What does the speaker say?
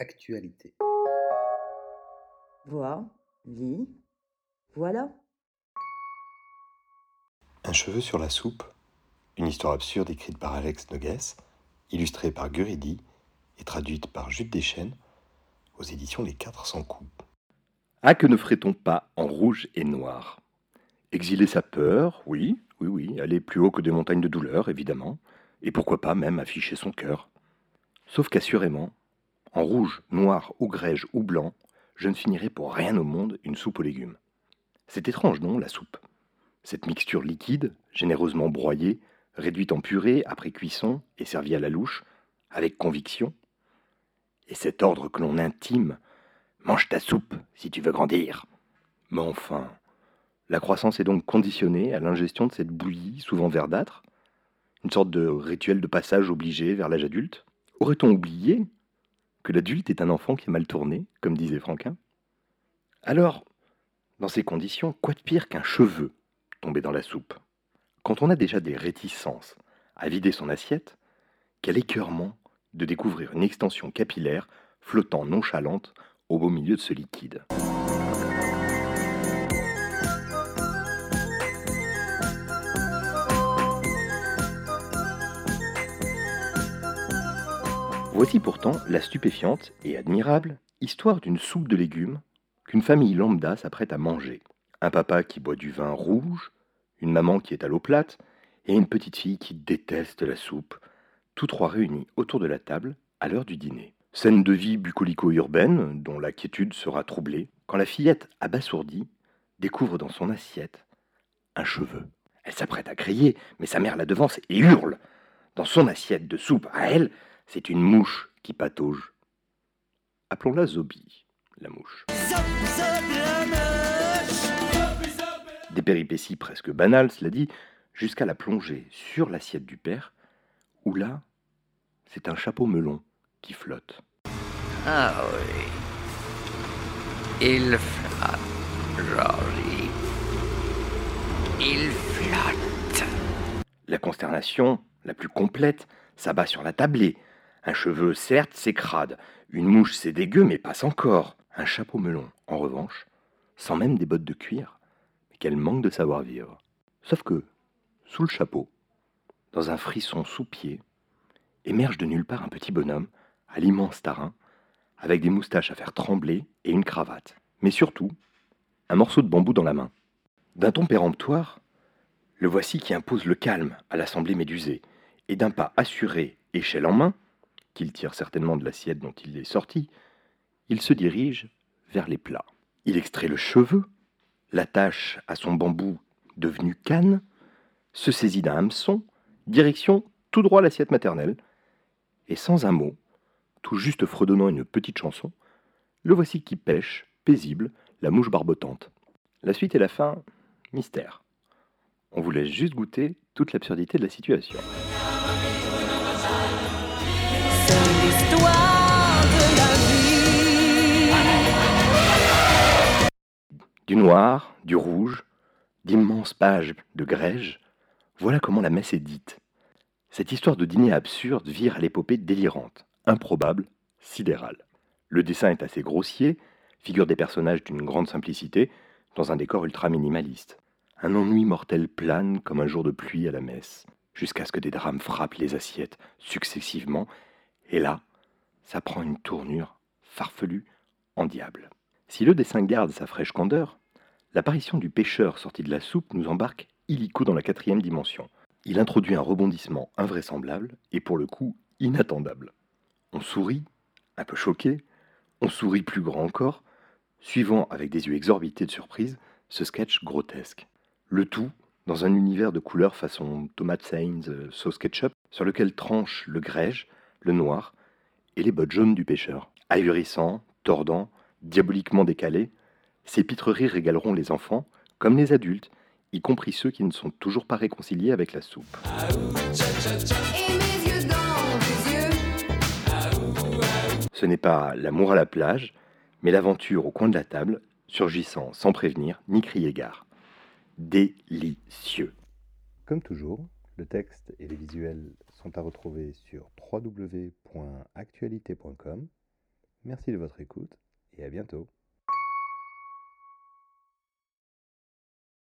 Actualité. Vois, lis, voilà. Un cheveu sur la soupe, une histoire absurde écrite par Alex Nogues, illustrée par Guridi et traduite par Jude Deschênes aux éditions Les 400 coups. Ah, que ne ferait-on pas en rouge et noir? Exiler sa peur, oui, oui, oui, aller plus haut que des montagnes de douleur, évidemment, et pourquoi pas même afficher son cœur. Sauf qu'assurément, en rouge, noir ou grège ou blanc, je ne finirai pour rien au monde une soupe aux légumes. C'est étrange, non, la soupe? Cette mixture liquide, généreusement broyée, réduite en purée après cuisson et servie à la louche, avec conviction? Et cet ordre que l'on intime Mange ta soupe si tu veux grandir. Mais enfin, la croissance est donc conditionnée à l'ingestion de cette bouillie souvent verdâtre? Une sorte de rituel de passage obligé vers l'âge adulte? Aurait-on oublié que l'adulte est un enfant qui est mal tourné, comme disait Franquin Alors, dans ces conditions, quoi de pire qu'un cheveu tombé dans la soupe? Quand on a déjà des réticences à vider son assiette, quel écœurement de découvrir une extension capillaire flottant nonchalante au beau milieu de ce liquide. Voici pourtant la stupéfiante et admirable histoire d'une soupe de légumes qu'une famille lambda s'apprête à manger. Un papa qui boit du vin rouge, une maman qui est à l'eau plate, et une petite fille qui déteste la soupe, tous trois réunis autour de la table à l'heure du dîner. Scène de vie bucolico-urbaine, dont la quiétude sera troublée, quand la fillette, abasourdie, découvre dans son assiette un cheveu. Elle s'apprête à crier, mais sa mère la devance et hurle. Dans son assiette de soupe à elle, c'est une mouche qui patauge. Appelons-la Zobi, la mouche. Des péripéties presque banales, cela dit, jusqu'à la plonger sur l'assiette du père, où là, c'est un chapeau melon qui flotte. Ah oui. Il flotte. Il flotte. La consternation, la plus complète, s'abat sur la tablée. Un cheveu, certes, c'est crade. Une mouche, c'est dégueu, mais passe encore. Un chapeau melon, en revanche, sans même des bottes de cuir, mais qu'elle manque de savoir-vivre. Sauf que, sous le chapeau, dans un frisson sous-pied, émerge de nulle part un petit bonhomme, à l'immense tarin, avec des moustaches à faire trembler et une cravate. Mais surtout, un morceau de bambou dans la main. D'un ton péremptoire, le voici qui impose le calme à l'assemblée médusée, et d'un pas assuré, échelle en main, qu'il tire certainement de l'assiette dont il est sorti, il se dirige vers les plats. Il extrait le cheveu, l'attache à son bambou devenu canne, se saisit d'un hameçon, direction tout droit l'assiette maternelle, et sans un mot, tout juste fredonnant une petite chanson, le voici qui pêche, paisible, la mouche barbotante. La suite et la fin, mystère. On vous laisse juste goûter toute l'absurdité de la situation. Du noir, du rouge, d'immenses pages de grège, voilà comment la messe est dite. Cette histoire de dîner absurde vire à l'épopée délirante, improbable, sidérale. Le dessin est assez grossier, figure des personnages d'une grande simplicité, dans un décor ultra minimaliste. Un ennui mortel plane comme un jour de pluie à la messe, jusqu'à ce que des drames frappent les assiettes successivement, et là, ça prend une tournure farfelue en diable. Si le dessin garde sa fraîche candeur, l'apparition du pêcheur sorti de la soupe nous embarque illico dans la quatrième dimension. Il introduit un rebondissement invraisemblable et pour le coup inattendable. On sourit, un peu choqué, on sourit plus grand encore, suivant avec des yeux exorbités de surprise ce sketch grotesque. Le tout dans un univers de couleurs façon tomate Sainz euh, sauce ketchup, sur lequel tranche le grège, le noir et les bottes jaunes du pêcheur. Ahurissant, tordant, diaboliquement décalé, ces pitreries régaleront les enfants comme les adultes, y compris ceux qui ne sont toujours pas réconciliés avec la soupe. Ce n'est pas l'amour à la plage, mais l'aventure au coin de la table, surgissant sans prévenir ni crier gare. Délicieux. Comme toujours, le texte et les visuels sont à retrouver sur www.actualité.com Merci de votre écoute et à bientôt.